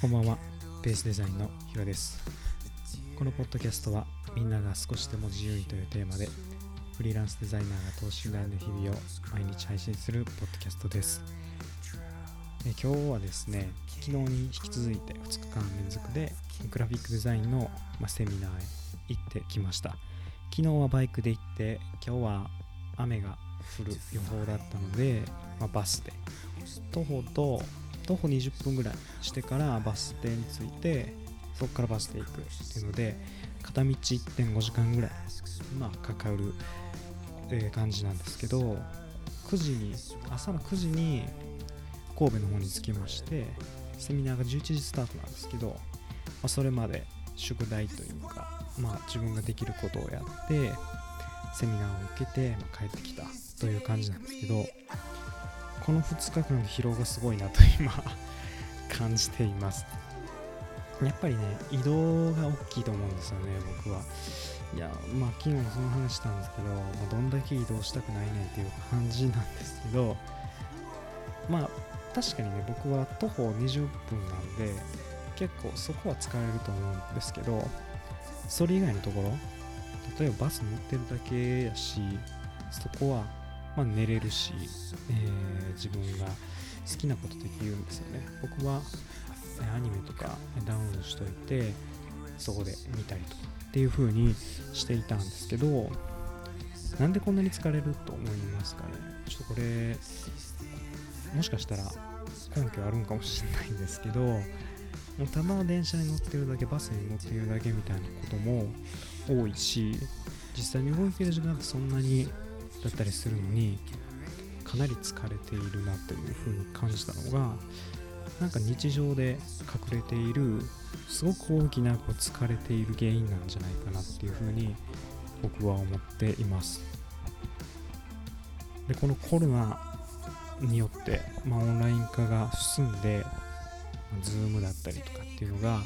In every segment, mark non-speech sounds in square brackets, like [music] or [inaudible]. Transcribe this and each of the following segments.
こんばんは。ベースデザインのヒロです。このポッドキャストはみんなが少しでも自由にというテーマでフリーランスデザイナーが等身大の日々を毎日配信するポッドキャストです。え今日はですね昨日に引き続いて2日間連続でグラフィックデザインの、まセミナーへ行ってきました。昨日はバイクで行って今日は雨が降る予報だったので、ま、バスで徒歩と徒歩20分ぐらいしてからバス停に着いてそこからバスで行くっていうので片道1.5時間ぐらいまあかかる、え感じなんですけど9時に朝の9時に神戸の方に着きましてセミナーが11時スタートなんですけど、まあ、それまで宿題というか、まあ、自分ができることをやってセミナーを受けて、まあ、帰ってきたという感じなんですけどこの2日間の疲労がすごいなと今 [laughs] 感じています。やっぱりね移動が大きいと思うんですよね僕は。いやまあ昨日もその話したんですけど、まあ、どんだけ移動したくないねんっていう感じなんですけどまあ確かにね僕は徒歩20分なんで結構そこは疲れると思うんですけどそれ以外のところ例えばバス乗ってるだけやしそこはまあ、寝れるし、えー、自分が好きなことできるんですよね。僕はアニメとかダウンしといてそこで見たりとかっていう風にしていたんですけどなんでこんなに疲れると思いますかね？ちょっとこれもしかしたら根拠あるんかもしれないんですけどもうただ電車に乗ってるだけバスに乗ってるだけみたいなことも多いし実際に動いてる時間ってそんなにだったりするのにかなり疲れているなというふうに感じたのがなんか日常で隠れているすごく大きなこう疲れている原因なんじゃないかなっていうふうに僕は思っています。でこのコロナによって、まあ、オンライン化が進んで、Zoom だったりとかっていうのが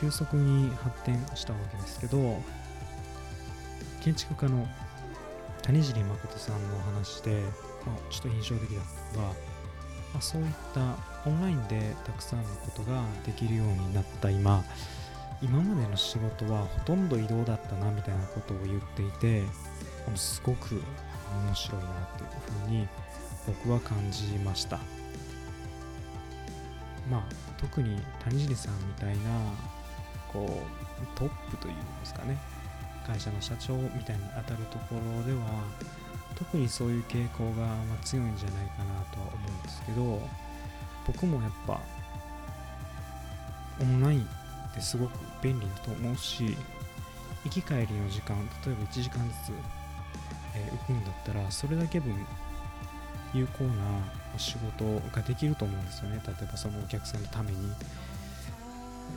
急速に発展したわけですけど建築家の谷尻誠さんのお話で、まあ、ちょっと印象的だったのが、まあ、そういったオンラインでたくさんのことができるようになった今今までの仕事はほとんど移動だったなみたいなことを言っていてすごく面白いなっていうふうに僕は感じました。まあ特に谷尻さんみたいなこうトップというんですかね会社の社長みたいに当たるところでは特にそういう傾向がま強いんじゃないかなとは思うんですけど僕もやっぱオンラインってすごく便利だと思うし行き帰りの時間例えば1時間ずつ、え、浮くんだったらそれだけ分有効な仕事ができると思うんですよね。例えばそのお客さんのために。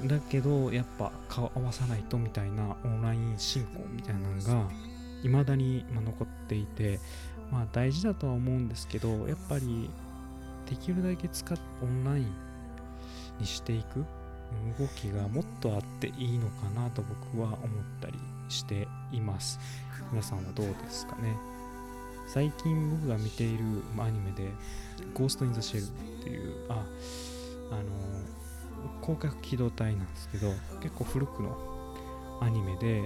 だけどやっぱ顔合わさないとみたいなオンライン進行みたいなのが未だに残っていてまあ大事だとは思うんですけどやっぱりできるだけ使っオンラインにしていく動きがもっとあっていいのかなと僕は思ったりしています。皆さんはどうですかね。最近僕が見ているアニメで「ゴースト・イン・ザ・シェル」っていうああの広角機動隊なんですけど結構古くのアニメで、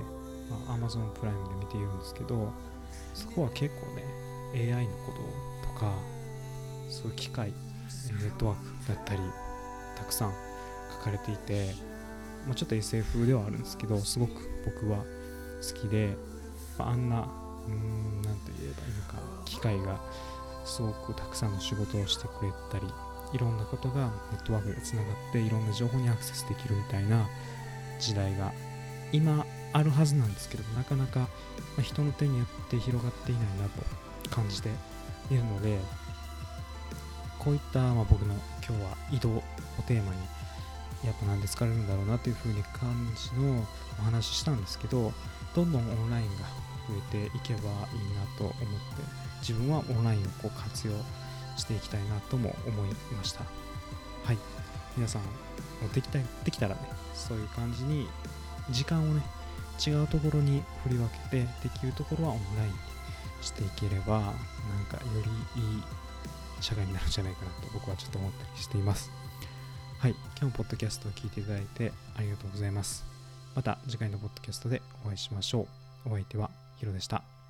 まあ、Amazon プライムで見ているんですけどそこは結構ね AI のこととかそういう機械ネットワークだったりたくさん書かれていて、まあ、ちょっと SF ではあるんですけどすごく僕は好きで、まあ、あんなうん何て言えばいいのか機械がすごくたくさんの仕事をしてくれたりいろんなことがネットワークでつながっていろんな情報にアクセスできるみたいな時代が今あるはずなんですけどなかなか人の手によって広がっていないなと感じているのでこういったま僕の今日は移動をテーマにやっぱなんで疲れるんだろうなというふうに感じのお話ししたんですけどどんどんオンラインが増えていけばいいなと思って自分はオンラインをこう活用していきたいなとも思いました。はい。皆さんできたできたらねそういう感じに時間をね違うところに振り分けてできるところはオンラインにしていければなんかよりいい社会になるんじゃないかなと僕はちょっと思ったりしています。はい。今日もポッドキャストを聞いていただいてありがとうございます。また次回のポッドキャストでお会いしましょう。お相手はヒロでした。